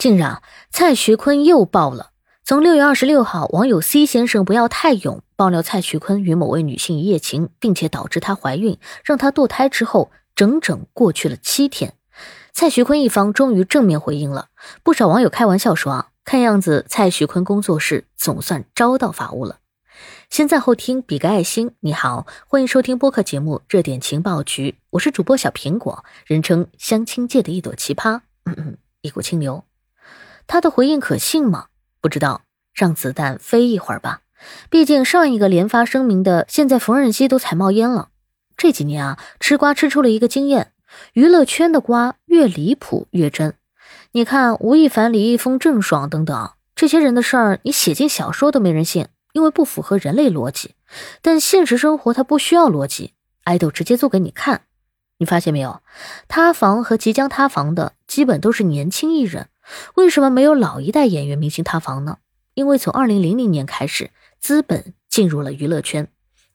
近日啊，蔡徐坤又爆了。从六月二十六号，网友 C 先生不要太勇爆料蔡徐坤与某位女性一夜情，并且导致她怀孕，让她堕胎之后，整整过去了七天，蔡徐坤一方终于正面回应了。不少网友开玩笑说啊，看样子蔡徐坤工作室总算招到法务了。先在后听，比个爱心。你好，欢迎收听播客节目《热点情报局》，我是主播小苹果，人称相亲界的一朵奇葩，嗯嗯，一股清流。他的回应可信吗？不知道，让子弹飞一会儿吧。毕竟上一个连发声明的，现在缝纫机都踩冒烟了。这几年啊，吃瓜吃出了一个经验：娱乐圈的瓜越离谱越真。你看吴亦凡、李易峰、郑爽等等这些人的事儿，你写进小说都没人信，因为不符合人类逻辑。但现实生活它不需要逻辑，爱豆直接做给你看。你发现没有？塌房和即将塌房的，基本都是年轻艺人。为什么没有老一代演员明星塌房呢？因为从二零零零年开始，资本进入了娱乐圈，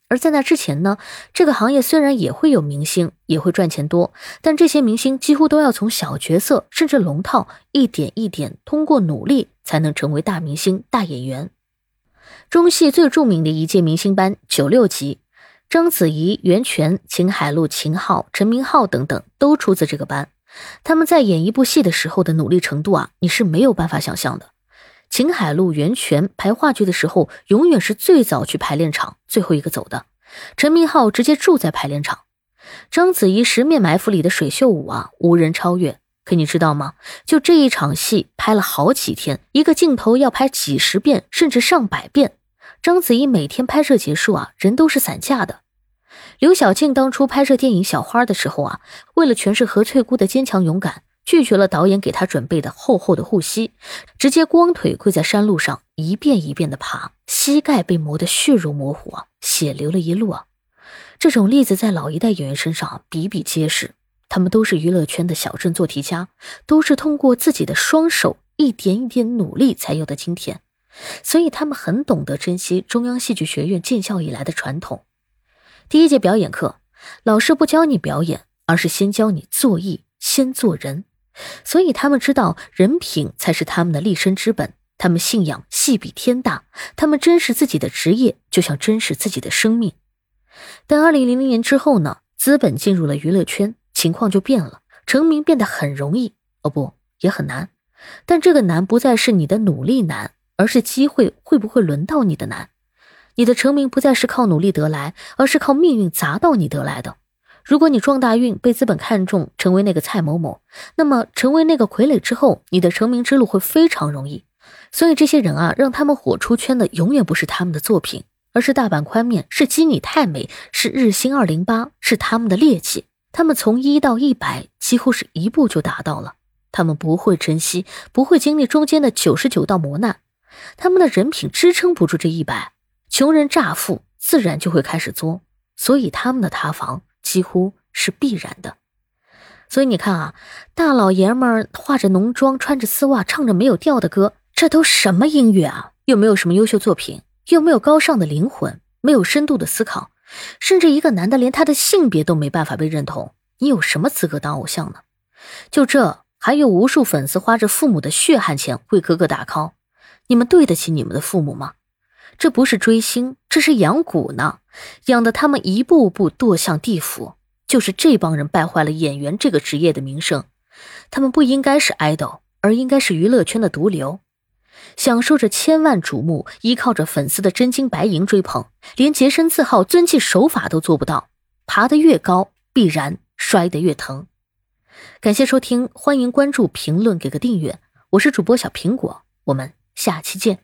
而在那之前呢，这个行业虽然也会有明星，也会赚钱多，但这些明星几乎都要从小角色甚至龙套，一点一点通过努力才能成为大明星、大演员。中戏最著名的一届明星班九六级，章子怡、袁泉、秦海璐、秦昊、陈明昊等等都出自这个班。他们在演一部戏的时候的努力程度啊，你是没有办法想象的。秦海璐、袁泉排话剧的时候，永远是最早去排练场，最后一个走的。陈明昊直接住在排练场。章子怡《十面埋伏》里的水袖舞啊，无人超越。可你知道吗？就这一场戏拍了好几天，一个镜头要拍几十遍，甚至上百遍。章子怡每天拍摄结束啊，人都是散架的。刘晓庆当初拍摄电影《小花》的时候啊，为了诠释何翠姑的坚强勇敢，拒绝了导演给她准备的厚厚的护膝，直接光腿跪在山路上，一遍一遍的爬，膝盖被磨得血肉模糊啊，血流了一路啊。这种例子在老一代演员身上比比皆是，他们都是娱乐圈的小镇做题家，都是通过自己的双手一点一点努力才有的今天，所以他们很懂得珍惜中央戏剧学院建校以来的传统。第一节表演课，老师不教你表演，而是先教你做艺，先做人。所以他们知道人品才是他们的立身之本。他们信仰戏比天大，他们珍视自己的职业，就像珍视自己的生命。但二零零零年之后呢？资本进入了娱乐圈，情况就变了，成名变得很容易，哦不，也很难。但这个难不再是你的努力难，而是机会会不会轮到你的难。你的成名不再是靠努力得来，而是靠命运砸到你得来的。如果你撞大运，被资本看中，成为那个蔡某某，那么成为那个傀儡之后，你的成名之路会非常容易。所以这些人啊，让他们火出圈的永远不是他们的作品，而是大阪宽面，是基尼太美，是日薪二零八，是他们的劣迹。他们从一到一百几乎是一步就达到了。他们不会珍惜，不会经历中间的九十九道磨难，他们的人品支撑不住这一百。穷人乍富，自然就会开始作，所以他们的塌房几乎是必然的。所以你看啊，大老爷们儿化着浓妆，穿着丝袜，唱着没有调的歌，这都什么音乐啊？又没有什么优秀作品，又没有高尚的灵魂，没有深度的思考，甚至一个男的连他的性别都没办法被认同，你有什么资格当偶像呢？就这，还有无数粉丝花着父母的血汗钱为哥哥打 call，你们对得起你们的父母吗？这不是追星，这是养蛊呢，养的他们一步步堕向地府。就是这帮人败坏了演员这个职业的名声。他们不应该是爱豆，而应该是娱乐圈的毒瘤，享受着千万瞩目，依靠着粉丝的真金白银追捧，连洁身自好、遵纪守法都做不到。爬得越高，必然摔得越疼。感谢收听，欢迎关注、评论、给个订阅。我是主播小苹果，我们下期见。